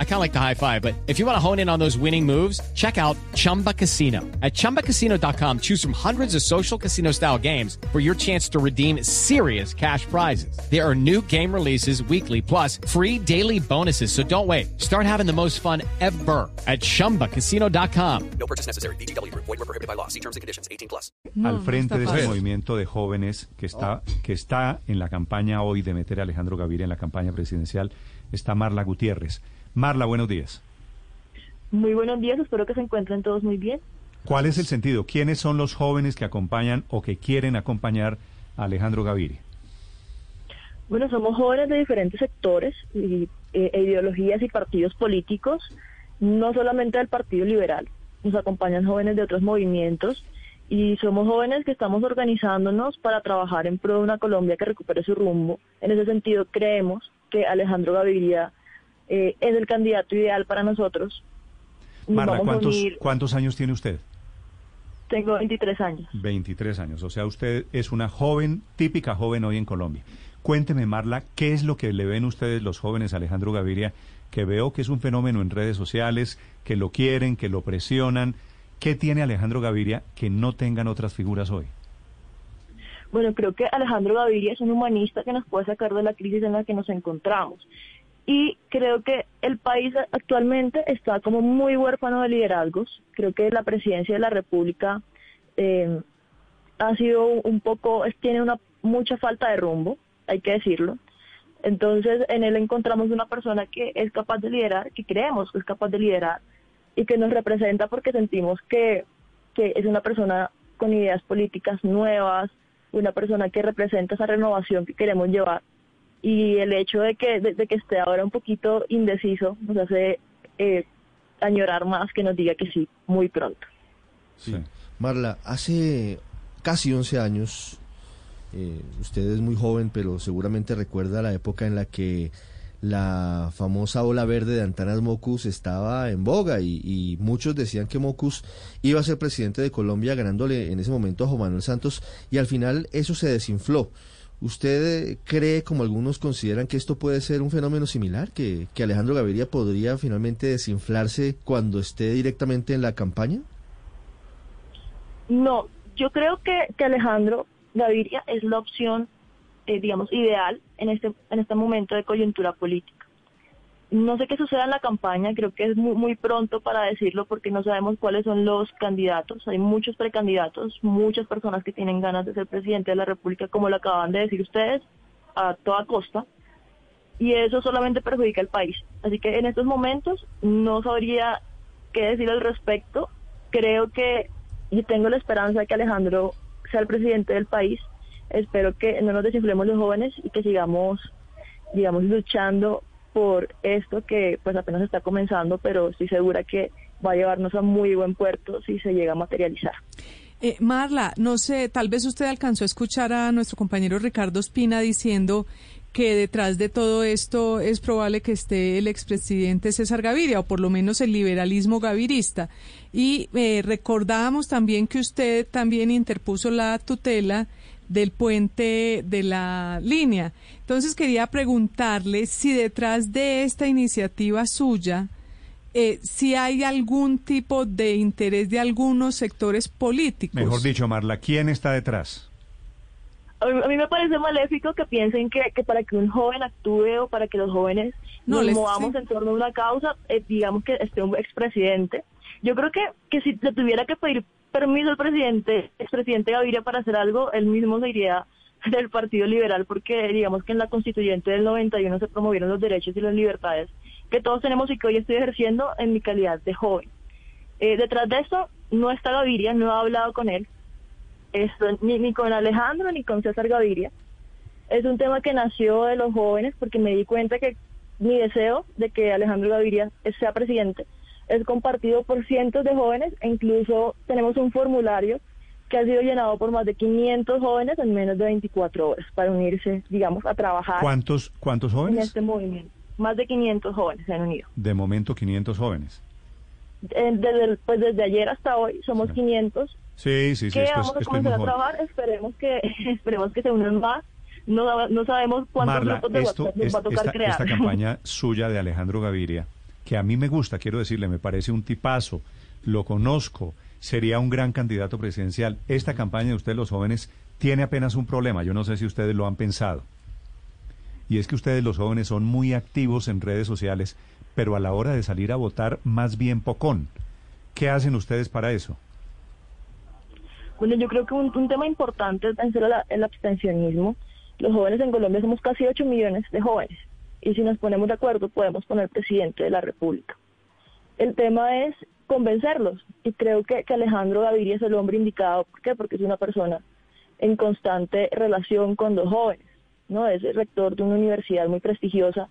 I kind of like the high five, but if you want to hone in on those winning moves, check out Chumba Casino. At ChumbaCasino.com, choose from hundreds of social casino style games for your chance to redeem serious cash prizes. There are new game releases weekly, plus free daily bonuses. So don't wait. Start having the most fun ever at ChumbaCasino.com. No purchase necessary. BGW. Void were prohibited by law. See terms and conditions. 18 plus. No, al frente de este movimiento de jóvenes que está, oh. que está en la campaña hoy de meter a Alejandro Gaviria en la campaña presidencial está Marla Gutiérrez. Marla, buenos días. Muy buenos días, espero que se encuentren todos muy bien. ¿Cuál es el sentido? ¿Quiénes son los jóvenes que acompañan o que quieren acompañar a Alejandro Gaviria? Bueno, somos jóvenes de diferentes sectores y eh, e ideologías y partidos políticos, no solamente del Partido Liberal, nos acompañan jóvenes de otros movimientos y somos jóvenes que estamos organizándonos para trabajar en pro de una Colombia que recupere su rumbo. En ese sentido, creemos que Alejandro Gaviria eh, es el candidato ideal para nosotros. Nos Marla, ¿cuántos, ¿cuántos años tiene usted? Tengo 23 años. 23 años. O sea, usted es una joven, típica joven hoy en Colombia. Cuénteme, Marla, ¿qué es lo que le ven ustedes los jóvenes a Alejandro Gaviria? Que veo que es un fenómeno en redes sociales, que lo quieren, que lo presionan. ¿Qué tiene Alejandro Gaviria que no tengan otras figuras hoy? Bueno, creo que Alejandro Gaviria es un humanista que nos puede sacar de la crisis en la que nos encontramos. Y creo que el país actualmente está como muy huérfano de liderazgos. Creo que la presidencia de la República eh, ha sido un poco, tiene una mucha falta de rumbo, hay que decirlo. Entonces, en él encontramos una persona que es capaz de liderar, que creemos que es capaz de liderar y que nos representa porque sentimos que, que es una persona con ideas políticas nuevas, una persona que representa esa renovación que queremos llevar. Y el hecho de que, de, de que esté ahora un poquito indeciso nos hace eh, añorar más que nos diga que sí muy pronto. Sí. Marla, hace casi 11 años, eh, usted es muy joven, pero seguramente recuerda la época en la que la famosa ola verde de Antanas Mocus estaba en boga y, y muchos decían que Mocus iba a ser presidente de Colombia ganándole en ese momento a Juan Manuel Santos y al final eso se desinfló. ¿Usted eh, cree, como algunos consideran, que esto puede ser un fenómeno similar? ¿Que, que Alejandro Gaviria podría finalmente desinflarse cuando esté directamente en la campaña? No, yo creo que, que Alejandro Gaviria es la opción, eh, digamos, ideal en este, en este momento de coyuntura política. No sé qué suceda en la campaña, creo que es muy, muy pronto para decirlo porque no sabemos cuáles son los candidatos. Hay muchos precandidatos, muchas personas que tienen ganas de ser presidente de la República, como lo acaban de decir ustedes, a toda costa. Y eso solamente perjudica al país. Así que en estos momentos no sabría qué decir al respecto. Creo que y tengo la esperanza de que Alejandro sea el presidente del país. Espero que no nos desinflemos los jóvenes y que sigamos, digamos, luchando por esto que pues apenas está comenzando, pero estoy segura que va a llevarnos a muy buen puerto si se llega a materializar. Eh, Marla, no sé, tal vez usted alcanzó a escuchar a nuestro compañero Ricardo Espina diciendo que detrás de todo esto es probable que esté el expresidente César Gaviria, o por lo menos el liberalismo gavirista. Y eh, recordábamos también que usted también interpuso la tutela del puente de la línea. Entonces quería preguntarle si detrás de esta iniciativa suya, eh, si hay algún tipo de interés de algunos sectores políticos. Mejor dicho, Marla, ¿quién está detrás? A mí, a mí me parece maléfico que piensen que, que para que un joven actúe o para que los jóvenes No, nos les- movamos sí. en torno a una causa, eh, digamos que esté un expresidente. Yo creo que, que si le tuviera que pedir permiso al presidente, expresidente Gaviria para hacer algo, él mismo se iría del Partido Liberal porque digamos que en la constituyente del 91 se promovieron los derechos y las libertades que todos tenemos y que hoy estoy ejerciendo en mi calidad de joven. Eh, detrás de esto no está Gaviria, no he hablado con él, esto, ni, ni con Alejandro ni con César Gaviria. Es un tema que nació de los jóvenes porque me di cuenta que mi deseo de que Alejandro Gaviria sea presidente es compartido por cientos de jóvenes e incluso tenemos un formulario que ha sido llenado por más de 500 jóvenes en menos de 24 horas para unirse, digamos, a trabajar ¿Cuántos, cuántos en jóvenes? este movimiento. Más de 500 jóvenes se han unido. De momento, 500 jóvenes. Eh, Desde, pues desde ayer hasta hoy somos Sí. 500 Sí, sí, sí. que vamos a comenzar a trabajar, esperemos que, esperemos que se unan más. No, no sabemos cuántos Marla, grupos de esto, WhatsApp nos es- va a tocar esta, crear. esta campaña suya de Alejandro Gaviria, que a mí me gusta, quiero decirle, me parece un tipazo, lo conozco, sería un gran candidato presidencial. Esta campaña de ustedes los jóvenes tiene apenas un problema, yo no sé si ustedes lo han pensado. Y es que ustedes los jóvenes son muy activos en redes sociales, pero a la hora de salir a votar más bien pocón. ¿Qué hacen ustedes para eso? Bueno, yo creo que un, tema importante es el abstencionismo. Los jóvenes en Colombia somos casi 8 millones de jóvenes y si nos ponemos de acuerdo podemos poner presidente de la República. El tema es convencerlos y creo que, que Alejandro Gaviria es el hombre indicado. ¿Por qué? Porque es una persona en constante relación con los jóvenes, ¿no? Es el rector de una universidad muy prestigiosa.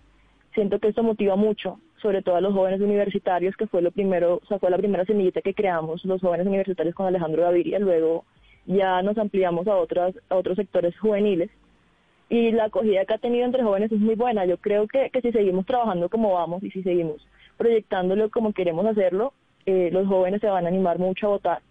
Siento que esto motiva mucho, sobre todo a los jóvenes universitarios, que fue lo primero, o fue la primera semillita que creamos los jóvenes universitarios con Alejandro Gaviria. Luego ya nos ampliamos a otras, a otros sectores juveniles y la acogida que ha tenido entre jóvenes es muy buena. Yo creo que, que si seguimos trabajando como vamos y si seguimos proyectándolo como queremos hacerlo, eh, los jóvenes se van a animar mucho a votar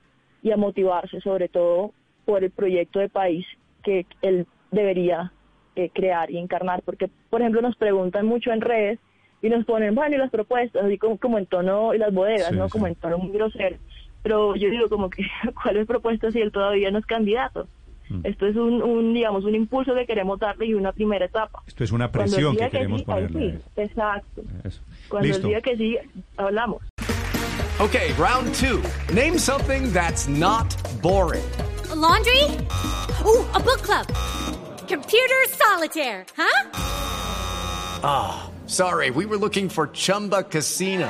y a motivarse sobre todo por el proyecto de país que él debería eh, crear y encarnar. Porque, por ejemplo, nos preguntan mucho en redes y nos ponen, bueno, y las propuestas, así como, como en tono, y las bodegas, Sí, ¿no? sí. Como en tono muy grosero. Pero yo digo como que, ¿cuáles propuestas si él todavía no es candidato? Mm. Esto es un, un, digamos, un impulso que queremos darle y una primera etapa. Esto es una presión que queremos sí, ponerle. sí, exacto. Eso. Cuando Listo. él diga que sí, hablamos. Okay, round two. Name something that's not boring. A laundry? Ooh, a book club. Computer solitaire, huh? Sorry, we were looking for Chumba Casino.